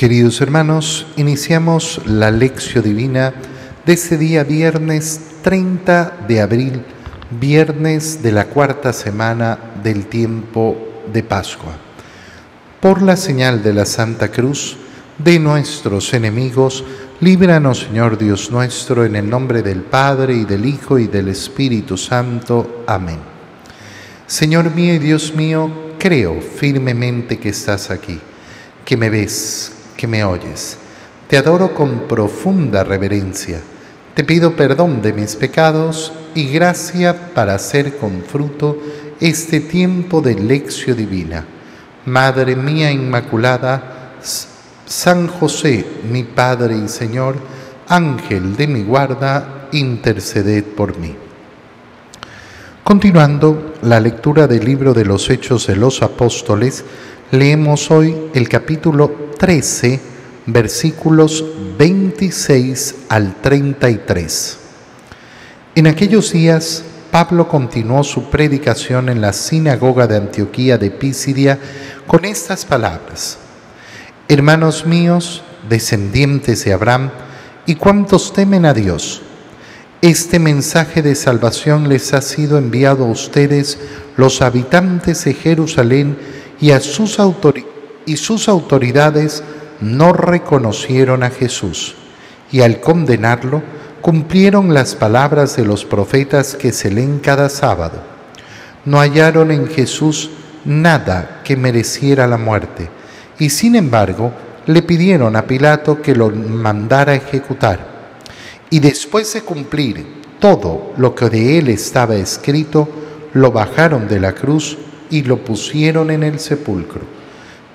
Queridos hermanos, iniciamos la lección divina de este día viernes 30 de abril, viernes de la cuarta semana del tiempo de Pascua. Por la señal de la Santa Cruz de nuestros enemigos, líbranos Señor Dios nuestro, en el nombre del Padre y del Hijo y del Espíritu Santo. Amén. Señor mío y Dios mío, creo firmemente que estás aquí, que me ves que me oyes. Te adoro con profunda reverencia. Te pido perdón de mis pecados y gracia para hacer con fruto este tiempo de lección divina. Madre mía Inmaculada, San José, mi Padre y Señor, Ángel de mi guarda, interceded por mí. Continuando la lectura del libro de los Hechos de los Apóstoles, leemos hoy el capítulo 13, versículos 26 al 33. En aquellos días, Pablo continuó su predicación en la sinagoga de Antioquía de Pisidia con estas palabras. Hermanos míos, descendientes de Abraham, y cuantos temen a Dios, este mensaje de salvación les ha sido enviado a ustedes, los habitantes de Jerusalén, y a sus autoridades y sus autoridades no reconocieron a Jesús y al condenarlo cumplieron las palabras de los profetas que se leen cada sábado. No hallaron en Jesús nada que mereciera la muerte y sin embargo le pidieron a Pilato que lo mandara ejecutar. Y después de cumplir todo lo que de él estaba escrito, lo bajaron de la cruz y lo pusieron en el sepulcro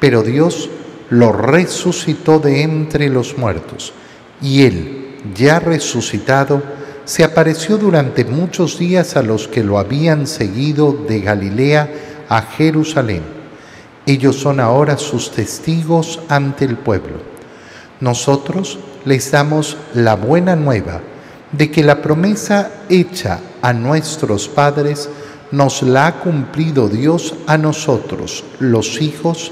pero Dios lo resucitó de entre los muertos, y él, ya resucitado, se apareció durante muchos días a los que lo habían seguido de Galilea a Jerusalén. Ellos son ahora sus testigos ante el pueblo. Nosotros les damos la buena nueva de que la promesa hecha a nuestros padres nos la ha cumplido Dios a nosotros, los hijos,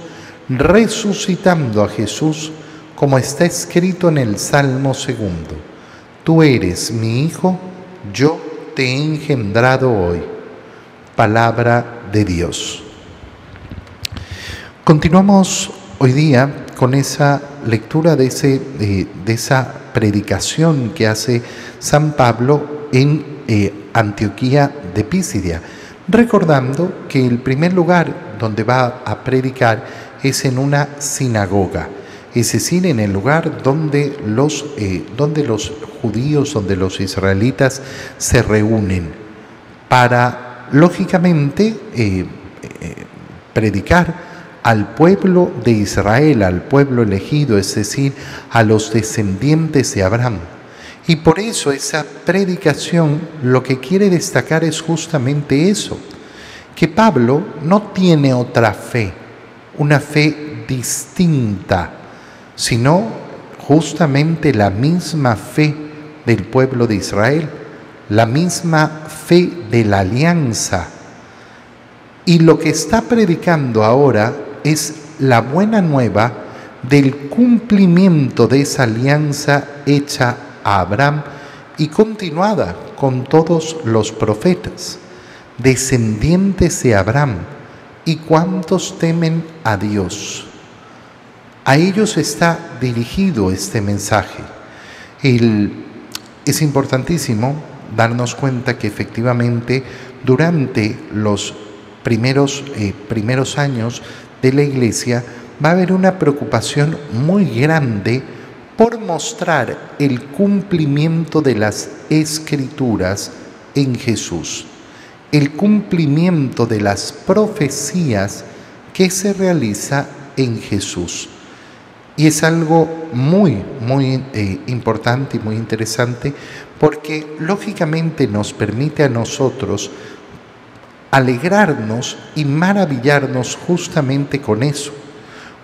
resucitando a Jesús, como está escrito en el Salmo segundo. Tú eres mi Hijo, yo te he engendrado hoy. Palabra de Dios. Continuamos hoy día con esa lectura de, ese, de, esa predicación que hace San Pablo en eh, Antioquía de Pisidia, recordando que el primer lugar donde va a predicar es en una sinagoga, es decir, en el lugar donde los, eh, donde los judíos, donde los israelitas se reúnen para, lógicamente, eh, eh, predicar al pueblo de Israel, al pueblo elegido, es decir, a los descendientes de Abraham. Y por eso esa predicación lo que quiere destacar es justamente eso, que Pablo no tiene otra fe, una fe distinta, sino justamente la misma fe del pueblo de Israel, la misma fe de la alianza. Y lo que está predicando ahora es la buena nueva del cumplimiento de esa alianza hecha a Abraham y continuada con todos los profetas, descendientes de Abraham ¿Y cuántos temen a Dios? A ellos está dirigido este mensaje. es importantísimo darnos cuenta que efectivamente durante los primeros, eh, primeros años de la iglesia va a haber una preocupación muy grande por mostrar el cumplimiento de las escrituras en Jesús el cumplimiento de las profecías que se realiza en Jesús. Y es algo muy, muy eh, importante y muy interesante porque lógicamente nos permite a nosotros alegrarnos y maravillarnos justamente con eso.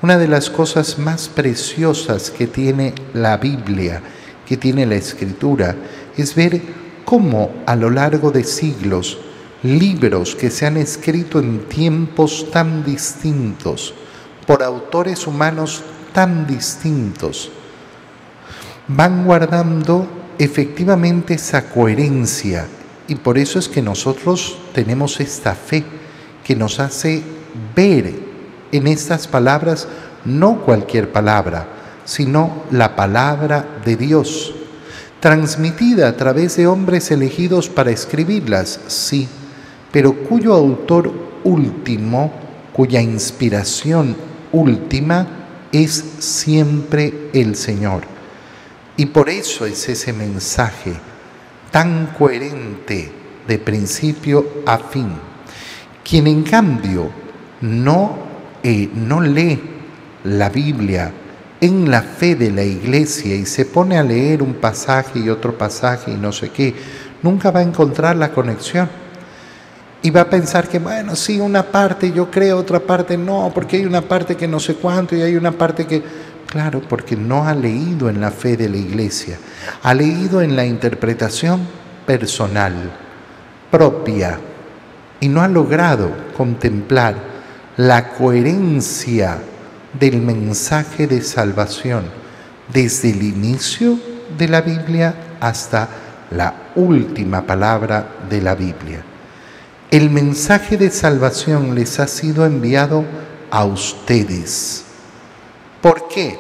Una de las cosas más preciosas que tiene la Biblia, que tiene la Escritura, es ver cómo a lo largo de siglos libros que se han escrito en tiempos tan distintos, por autores humanos tan distintos, van guardando efectivamente esa coherencia. Y por eso es que nosotros tenemos esta fe que nos hace ver en estas palabras no cualquier palabra, sino la palabra de Dios, transmitida a través de hombres elegidos para escribirlas, sí, pero cuyo autor último, cuya inspiración última es siempre el Señor. Y por eso es ese mensaje tan coherente de principio a fin. Quien en cambio no, eh, no lee la Biblia en la fe de la iglesia y se pone a leer un pasaje y otro pasaje y no sé qué, nunca va a encontrar la conexión. Y va a pensar que, bueno, sí, una parte yo creo, otra parte no, porque hay una parte que no sé cuánto y hay una parte que... Claro, porque no ha leído en la fe de la iglesia, ha leído en la interpretación personal, propia, y no ha logrado contemplar la coherencia del mensaje de salvación desde el inicio de la Biblia hasta la última palabra de la Biblia. El mensaje de salvación les ha sido enviado a ustedes. ¿Por qué?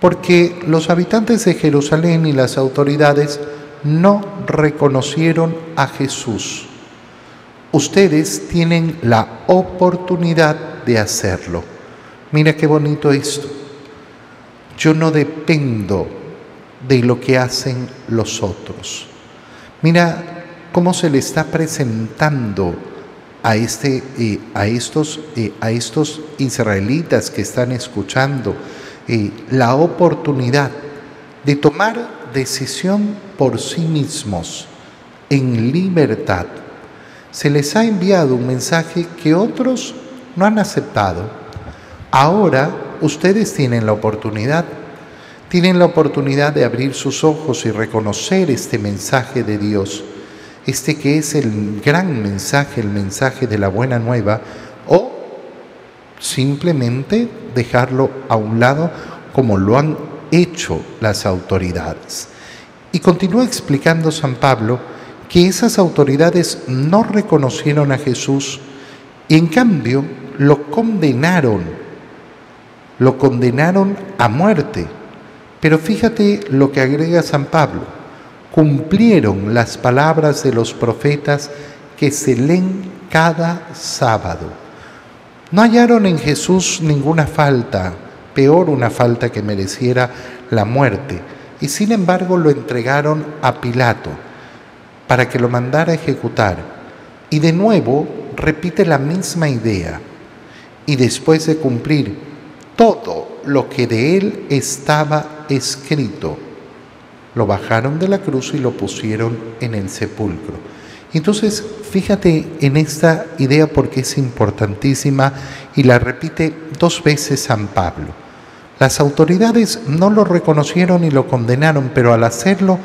Porque los habitantes de Jerusalén y las autoridades no reconocieron a Jesús. Ustedes tienen la oportunidad de hacerlo. Mira qué bonito esto. Yo no dependo de lo que hacen los otros. Mira cómo se le está presentando a, este, eh, a, estos, eh, a estos israelitas que están escuchando eh, la oportunidad de tomar decisión por sí mismos en libertad. Se les ha enviado un mensaje que otros no han aceptado Ahora ustedes tienen la oportunidad, tienen la oportunidad de abrir sus ojos y reconocer este mensaje de Dios, este que es el gran mensaje, el mensaje de la buena nueva, o simplemente dejarlo a un lado como lo han hecho las autoridades. Y continúa explicando San Pablo que esas autoridades no reconocieron a Jesús y en cambio lo condenaron lo condenaron a muerte. Pero fíjate lo que agrega San Pablo. Cumplieron las palabras de los profetas que se leen cada sábado. No hallaron en Jesús ninguna falta, peor una falta que mereciera la muerte, y sin embargo lo entregaron a Pilato para que lo mandara a ejecutar. Y de nuevo repite la misma idea. Y después de cumplir todo lo que de él estaba escrito. Lo bajaron de la cruz y lo pusieron en el sepulcro. Entonces, fíjate en esta idea porque es importantísima y la repite dos veces San Pablo. Las autoridades no lo reconocieron y lo condenaron, pero al hacerlo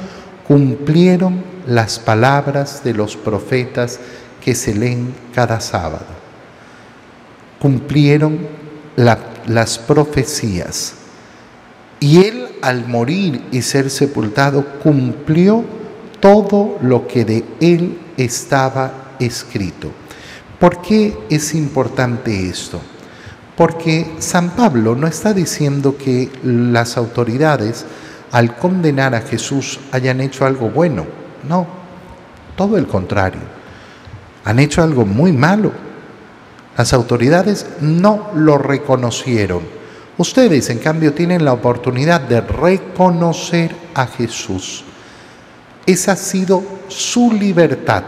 cumplieron las palabras de los profetas que se leen cada sábado. Cumplieron las profecías. Y él al morir y ser sepultado cumplió todo lo que de él estaba escrito. ¿Por qué es importante esto? Porque San Pablo no está diciendo que las autoridades al condenar a Jesús hayan hecho algo bueno, no, todo el contrario, han hecho algo muy malo las autoridades no lo reconocieron. Ustedes, en cambio, tienen la oportunidad de reconocer a Jesús. Esa ha sido su libertad.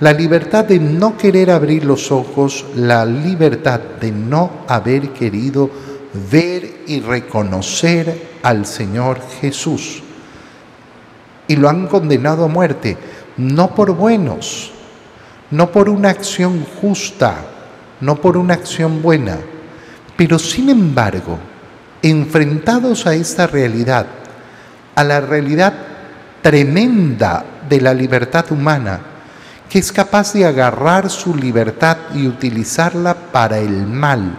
La libertad de no querer abrir los ojos, la libertad de no haber querido ver y reconocer al Señor Jesús. Y lo han condenado a muerte, no por buenos, no por una acción justa, no por una acción buena, pero sin embargo, enfrentados a esta realidad, a la realidad tremenda de la libertad humana, que es capaz de agarrar su libertad y utilizarla para el mal,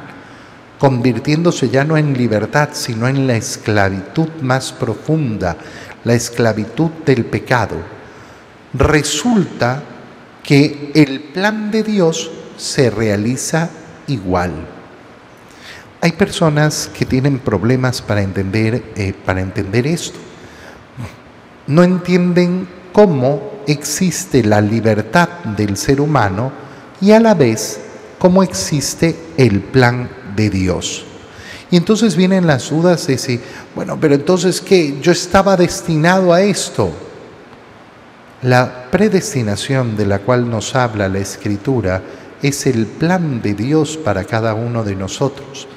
convirtiéndose ya no en libertad, sino en la esclavitud más profunda, la esclavitud del pecado, resulta que el plan de Dios se realiza igual. Hay personas que tienen problemas para entender, eh, para entender esto. No entienden cómo existe la libertad del ser humano y a la vez cómo existe el plan de Dios. Y entonces vienen las dudas de si, bueno, pero entonces ¿qué? Yo estaba destinado a esto. La predestinación de la cual nos habla la Escritura es el plan de Dios para cada uno de nosotros.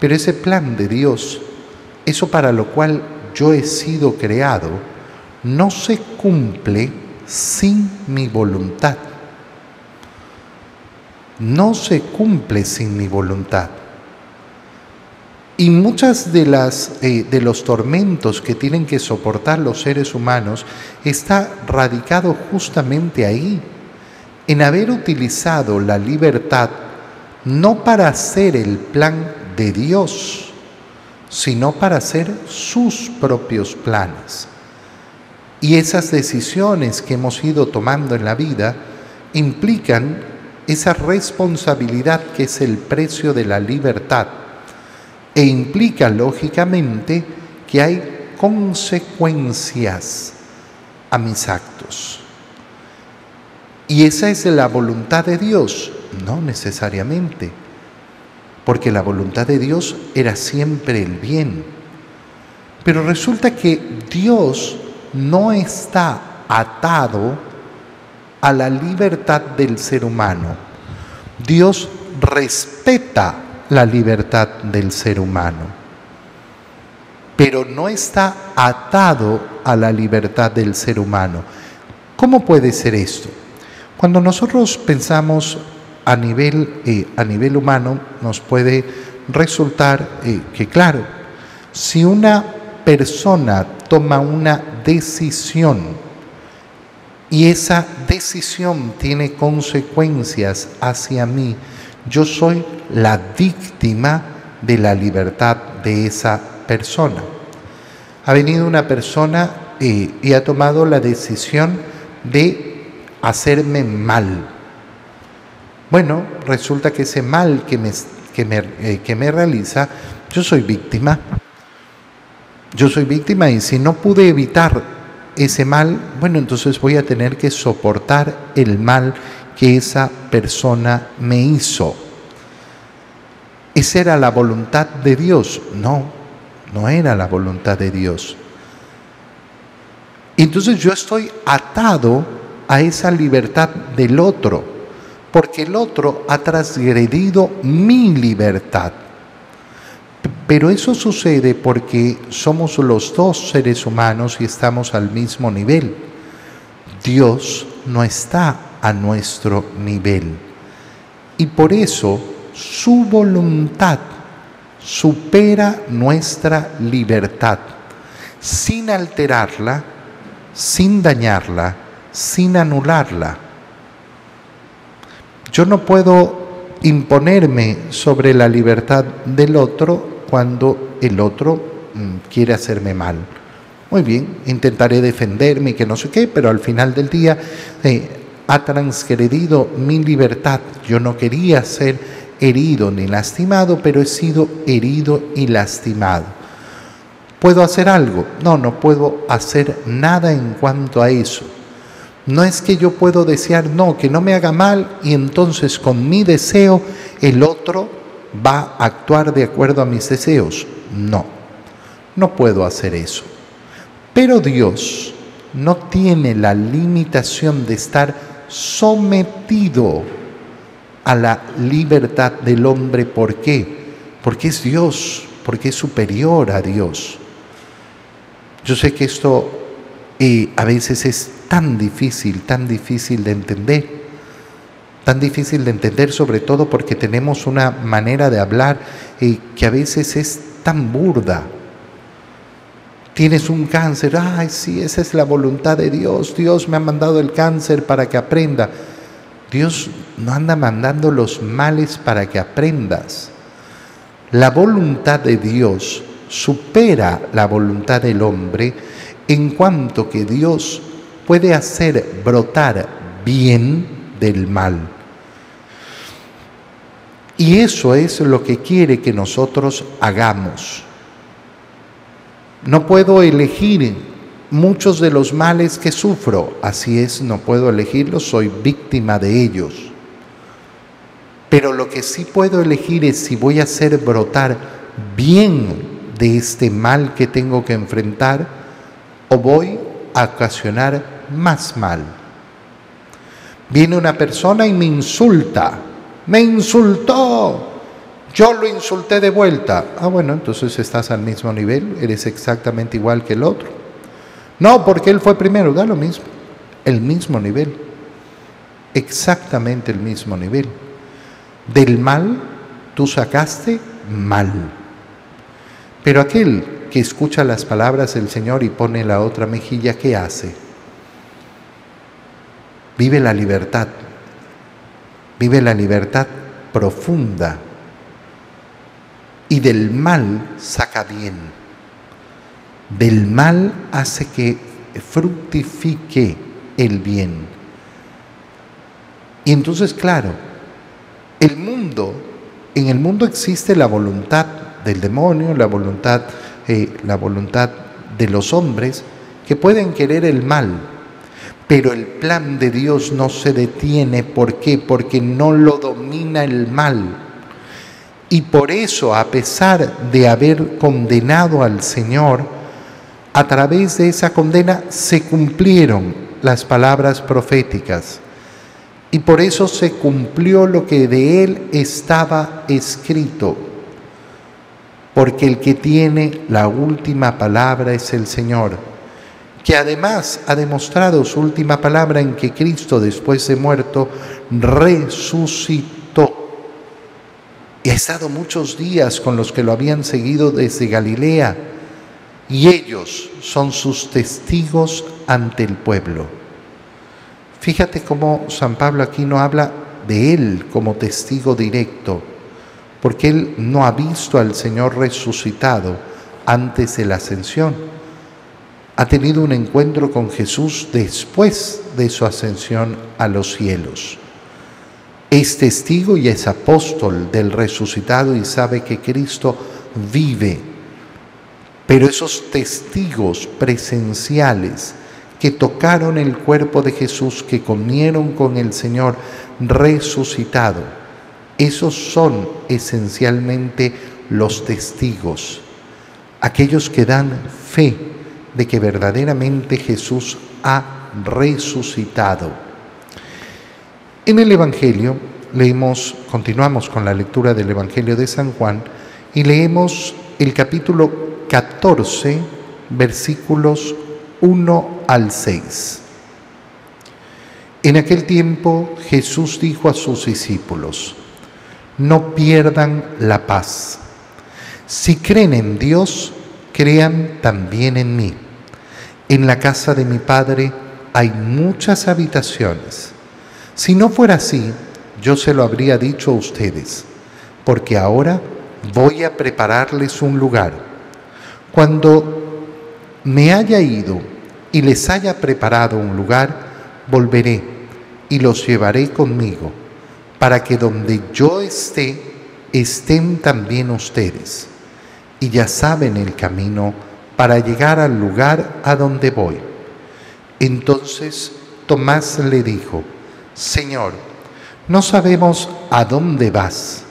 Pero ese plan de Dios, eso para lo cual yo he sido creado, no se cumple sin mi voluntad. No se cumple sin mi voluntad. Y muchas de las eh, de los tormentos que tienen que soportar los seres humanos está radicado justamente ahí, en haber utilizado la libertad no para hacer el plan de Dios, sino para hacer sus propios planes. Y esas decisiones que hemos ido tomando en la vida implican esa responsabilidad que es el precio de la libertad e implica lógicamente que hay consecuencias a mis actos. ¿Y esa es la voluntad de Dios? No necesariamente porque la voluntad de Dios era siempre el bien. Pero resulta que Dios no está atado a la libertad del ser humano. Dios respeta la libertad del ser humano, pero no está atado a la libertad del ser humano. ¿Cómo puede ser esto? Cuando nosotros pensamos a nivel, eh, a nivel humano nos puede resultar eh, que, claro, si una persona toma una decisión y esa decisión tiene consecuencias hacia mí, yo soy la víctima de la libertad de esa persona. Ha venido una persona eh, y ha tomado la decisión de hacerme mal bueno, resulta que ese mal que me, que me, eh, que me realiza, yo soy víctima. Yo soy víctima y si no pude evitar ese mal, bueno, entonces voy a tener que soportar el mal que esa persona me hizo. ¿Esa era la voluntad de Dios? No, no era la voluntad de Dios. Entonces yo estoy atado a esa libertad del otro porque el otro ha transgredido mi libertad. Pero eso sucede porque somos los dos seres humanos y estamos al mismo nivel. Dios no está a nuestro nivel. Y por eso su voluntad supera nuestra libertad, sin alterarla, sin dañarla, sin anularla. Yo no puedo imponerme sobre la libertad del otro cuando el otro mm, quiere hacerme mal. Muy bien, intentaré defenderme y que no sé qué, pero al final del día eh, ha transgredido mi libertad. Yo no quería ser herido ni lastimado, pero he sido herido y lastimado. ¿Puedo hacer algo? No, no puedo hacer nada en cuanto a eso. No es que yo puedo desear, no, que no me haga mal y entonces con mi deseo el otro va a actuar de acuerdo a mis deseos. No, no puedo hacer eso. Pero Dios no tiene la limitación de estar sometido a la libertad del hombre. ¿Por qué? Porque es Dios, porque es superior a Dios. Yo sé que esto eh, a veces es tan difícil, tan difícil de entender. Tan difícil de entender sobre todo porque tenemos una manera de hablar que a veces es tan burda. Tienes un cáncer, ay, sí, esa es la voluntad de Dios. Dios me ha mandado el cáncer para que aprenda. Dios no anda mandando los males para que aprendas. La voluntad de Dios supera la voluntad del hombre en cuanto que Dios puede hacer brotar bien del mal. Y eso es lo que quiere que nosotros hagamos. No puedo elegir muchos de los males que sufro, así es, no puedo elegirlos, soy víctima de ellos. Pero lo que sí puedo elegir es si voy a hacer brotar bien de este mal que tengo que enfrentar o voy a ocasionar más mal. Viene una persona y me insulta, me insultó, yo lo insulté de vuelta. Ah, bueno, entonces estás al mismo nivel, eres exactamente igual que el otro. No, porque él fue primero, da lo mismo, el mismo nivel, exactamente el mismo nivel. Del mal tú sacaste mal. Pero aquel que escucha las palabras del Señor y pone la otra mejilla, ¿qué hace? Vive la libertad, vive la libertad profunda y del mal saca bien. Del mal hace que fructifique el bien. Y entonces, claro, el mundo, en el mundo existe la voluntad del demonio, la voluntad, la voluntad de los hombres que pueden querer el mal, pero el plan de Dios no se detiene. ¿Por qué? Porque no lo domina el mal. Y por eso, a pesar de haber condenado al Señor, a través de esa condena se cumplieron las palabras proféticas. Y por eso se cumplió lo que de él estaba escrito porque el que tiene la última palabra es el Señor, que además ha demostrado su última palabra en que Cristo, después de muerto, resucitó. Y ha estado muchos días con los que lo habían seguido desde Galilea, y ellos son sus testigos ante el pueblo. Fíjate cómo San Pablo aquí no habla de él como testigo directo, porque él no ha visto al Señor resucitado antes de la ascensión. Ha tenido un encuentro con Jesús después de su ascensión a los cielos. Es testigo y es apóstol del resucitado y sabe que Cristo vive. Pero esos testigos presenciales que tocaron el cuerpo de Jesús, que comieron con el Señor resucitado, esos son esencialmente los testigos, aquellos que dan fe de que verdaderamente Jesús ha resucitado. En el Evangelio leemos, continuamos con la lectura del Evangelio de San Juan y leemos el capítulo 14, versículos 1 al 6. En aquel tiempo Jesús dijo a sus discípulos, no pierdan la paz. Si creen en Dios, crean también en mí. En la casa de mi Padre hay muchas habitaciones. Si no fuera así, yo se lo habría dicho a ustedes, porque ahora voy a prepararles un lugar. Cuando me haya ido y les haya preparado un lugar, volveré y los llevaré conmigo para que donde yo esté, estén también ustedes. Y ya saben el camino para llegar al lugar a donde voy. Entonces Tomás le dijo, Señor, no sabemos a dónde vas.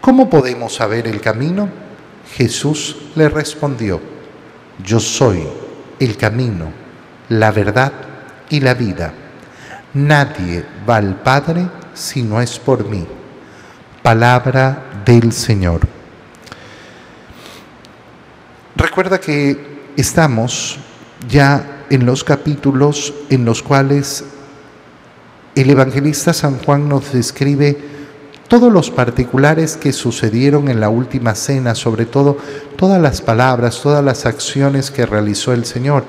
¿Cómo podemos saber el camino? Jesús le respondió, Yo soy el camino, la verdad y la vida. Nadie va al Padre si no es por mí. Palabra del Señor. Recuerda que estamos ya en los capítulos en los cuales el evangelista San Juan nos describe todos los particulares que sucedieron en la última cena, sobre todo todas las palabras, todas las acciones que realizó el Señor.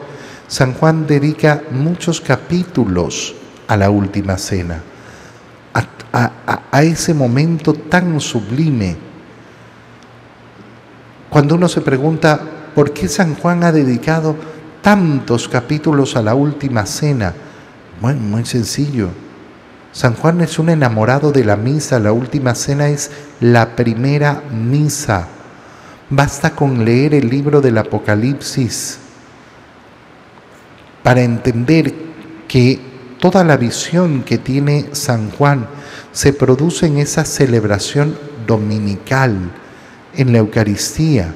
San Juan dedica muchos capítulos a la última cena a, ese momento tan sublime. Cuando uno se pregunta por qué San Juan ha dedicado tantos capítulos a la última cena, bueno, muy sencillo. San Juan es un enamorado de la misa, la última cena es la primera misa. Basta con leer el libro del Apocalipsis para entender que toda la visión que tiene San Juan se produce en esa celebración dominical, en la Eucaristía,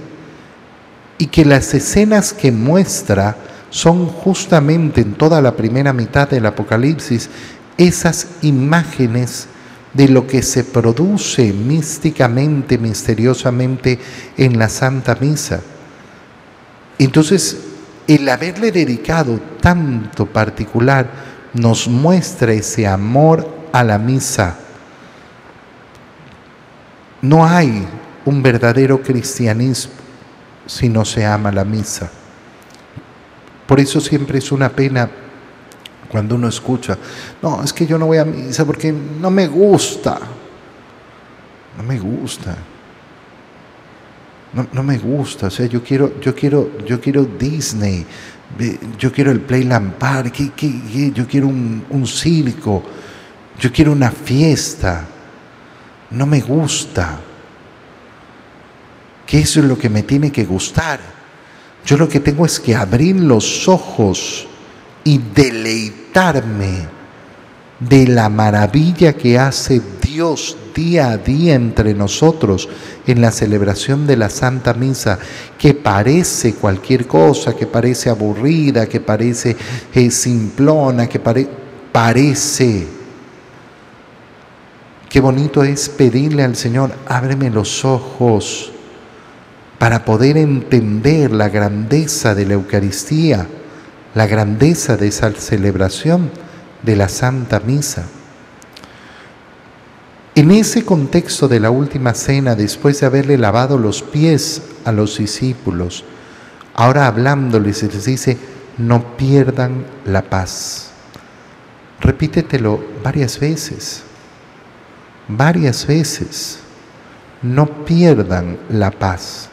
y que las escenas que muestra son justamente en toda la primera mitad del Apocalipsis esas imágenes de lo que se produce místicamente, misteriosamente en la Santa Misa. Entonces, el haberle dedicado tanto particular nos muestra ese amor a la misa. No hay un verdadero cristianismo si no se ama la misa. Por eso siempre es una pena cuando uno escucha, no, es que yo no voy a misa porque no me gusta. No me gusta. No, me gusta, o sea, yo quiero, yo quiero, yo quiero Disney, yo quiero el Playland Park, yo quiero un, un circo, yo quiero una fiesta. No me gusta que eso es lo que me tiene que gustar. Yo lo que tengo es que abrir los ojos y deleitarme de la maravilla que hace Dios día a día entre nosotros en la celebración de la Santa Misa, que parece cualquier cosa, que parece aburrida, que parece eh, simplona, que parece. Qué bonito es pedirle al Señor, ábreme los ojos para poder entender la grandeza de la Eucaristía, la grandeza de esa celebración de la Santa Misa. En ese contexto de la última cena, después de haberle lavado los pies a los discípulos, ahora hablándoles les dice, no pierdan la paz. Repítetelo varias veces, varias veces, no pierdan la paz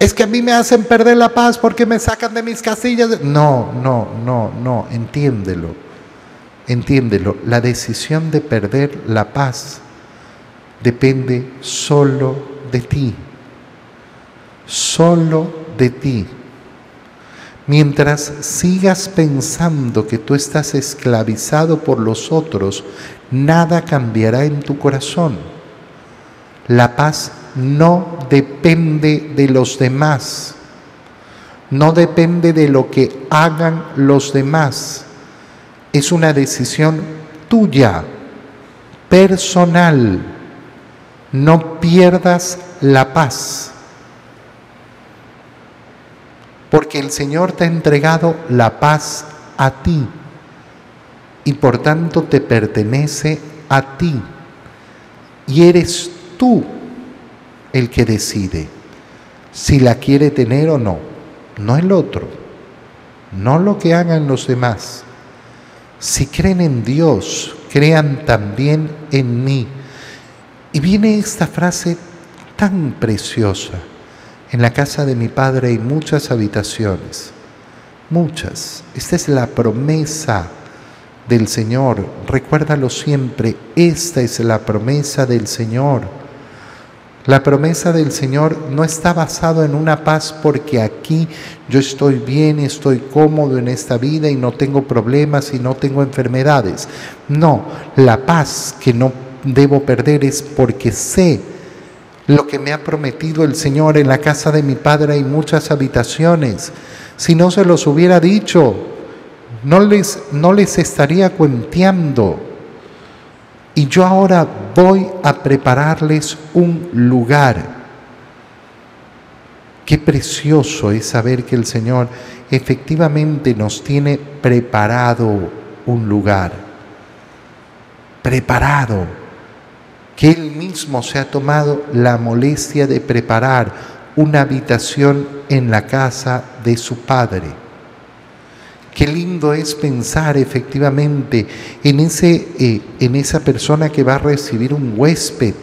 es que a mí me hacen perder la paz porque me sacan de mis casillas. No, no, no, no, entiéndelo, entiéndelo. La decisión de perder la paz depende solo de ti, solo de ti. Mientras sigas pensando que tú estás esclavizado por los otros, nada cambiará en tu corazón. La paz no depende de los demás, no depende de lo que hagan los demás. Es una decisión tuya, personal. No pierdas la paz. Porque el Señor te ha entregado la paz a ti y por tanto te pertenece a ti. Y eres tú el que decide si la quiere tener o no, no el otro, no lo que hagan los demás. Si creen en Dios, crean también en mí. Y viene esta frase tan preciosa. En la casa de mi padre hay muchas habitaciones, muchas. Esta es la promesa del Señor. Recuérdalo siempre, esta es la promesa del Señor la promesa del Señor no está basado en una paz porque aquí yo estoy bien, estoy cómodo en esta vida y no tengo problemas y no tengo enfermedades. No, la paz que no debo perder es porque sé lo que me ha prometido el Señor en la casa de mi Padre hay muchas habitaciones. Si no se los hubiera dicho, no les, no les estaría cuenteando y yo ahora voy a prepararles un lugar. Qué precioso es saber que el Señor efectivamente nos tiene preparado un lugar. Preparado. Que Él mismo se ha tomado la molestia de preparar una habitación en la casa de su Padre. Qué lindo es pensar efectivamente en, ese, eh, en esa persona que va a recibir un huésped.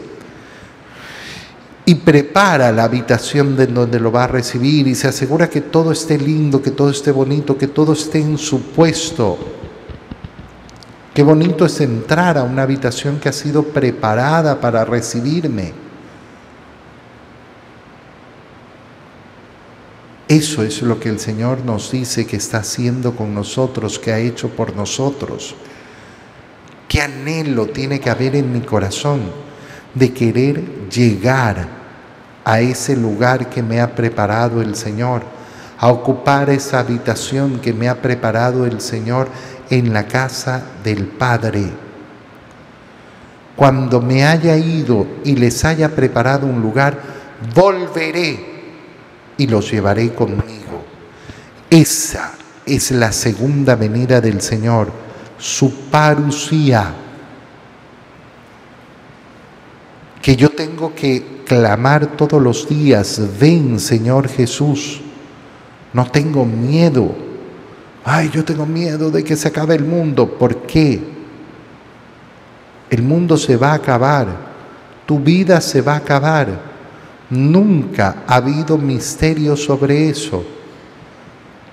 y prepara la habitación de donde lo va a recibir y se asegura que todo esté lindo, que todo esté bonito, que todo esté en su puesto. Qué bonito es entrar a una habitación que ha sido preparada para recibirme. Eso es lo que el Señor nos dice que está haciendo con nosotros, que ha hecho por nosotros. ¿Qué anhelo tiene que haber en mi corazón de querer llegar a ese lugar que me ha preparado el Señor, a ocupar esa habitación que me ha preparado el Señor en la casa del Padre? Cuando me haya ido y les haya preparado un lugar, volveré y los llevaré conmigo. Esa es la segunda venida del Señor su parucía, que yo tengo que clamar todos los días, ven Señor Jesús, no tengo miedo, ay, yo tengo miedo de que se acabe el mundo, ¿por qué? El mundo se va a acabar, tu vida se va a acabar, nunca ha habido misterio sobre eso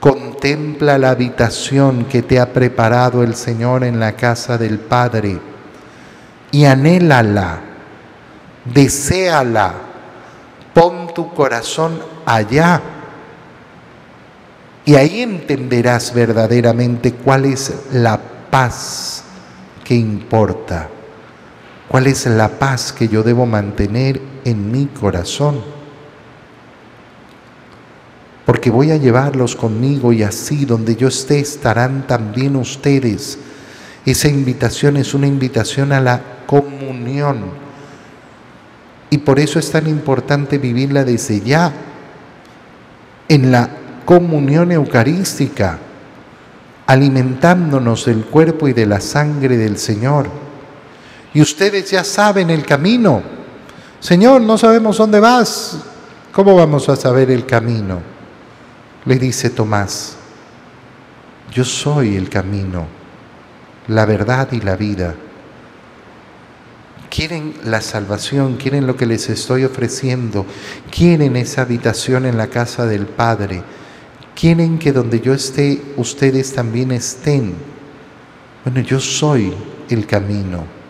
Contempla la habitación que te ha preparado el Señor en la casa del Padre y anhélala, deséala, pon tu corazón allá. Y ahí entenderás verdaderamente cuál es la paz que importa, cuál es la paz que yo debo mantener en mi corazón porque voy a llevarlos conmigo y así donde yo esté estarán también ustedes. Esa invitación es una invitación a la comunión. Y por eso es tan importante vivirla desde ya, en la comunión eucarística, alimentándonos del cuerpo y de la sangre del Señor. Y ustedes ya saben el camino. Señor, no sabemos dónde vas. ¿Cómo vamos a saber el camino? le dice Tomás, yo soy el camino, la verdad y la vida. Quieren la salvación, quieren lo que les estoy ofreciendo, quieren esa habitación en la casa del Padre, quieren que donde yo esté, ustedes también estén. Bueno, yo soy el camino.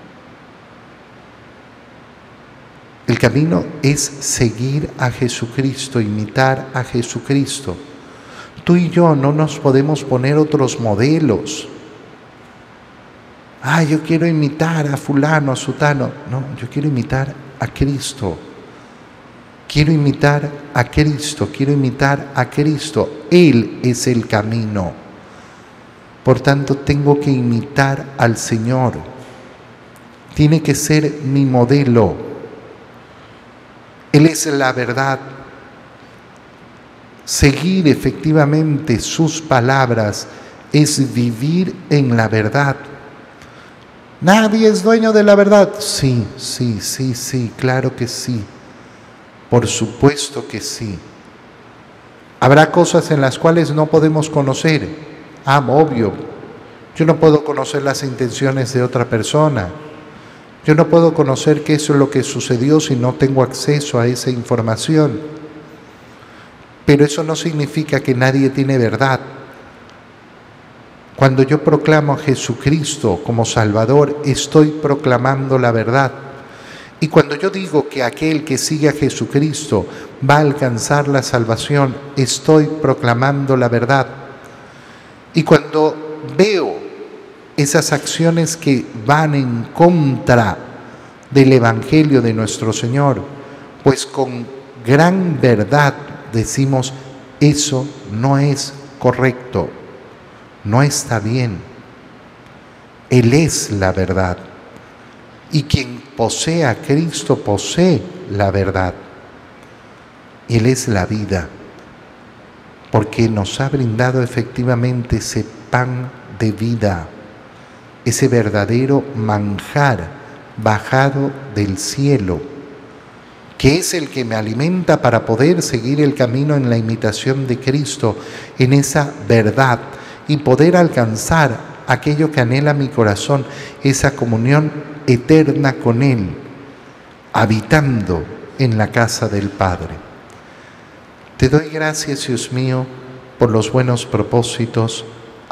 El camino es seguir a Jesucristo, imitar a Jesucristo. Tú y yo no nos podemos poner otros modelos. Ah, yo quiero imitar a fulano, a sutano. No, yo quiero imitar a Cristo. Quiero imitar a Cristo, quiero imitar a Cristo. Él es el camino. Por tanto, tengo que imitar al Señor. Tiene que ser mi modelo. Él es la verdad Seguir efectivamente sus palabras es vivir en la verdad. Nadie es dueño de la verdad. Sí, sí, sí, sí, claro que sí. Por supuesto que sí. Habrá cosas en las cuales no podemos conocer. Ah, obvio. Yo no puedo conocer las intenciones de otra persona. Yo no puedo conocer qué es lo que sucedió si no tengo acceso a esa información. Pero eso no significa que nadie tiene verdad. Cuando yo proclamo a Jesucristo como Salvador, estoy proclamando la verdad. Y cuando yo digo que aquel que sigue a Jesucristo va a alcanzar la salvación, estoy proclamando la verdad. Y cuando veo esas acciones que van en contra del Evangelio de nuestro Señor, pues con gran verdad decimos, eso no es correcto, no está bien. Él es la verdad. Y quien posee a Cristo posee la verdad. Él es la vida, porque nos ha brindado efectivamente ese pan de vida, ese verdadero manjar bajado del cielo que es el que me alimenta para poder seguir el camino en la imitación de Cristo, en esa verdad y poder alcanzar aquello que anhela mi corazón, esa comunión eterna con Él, habitando en la casa del Padre. Te doy gracias, Dios mío, por los buenos propósitos,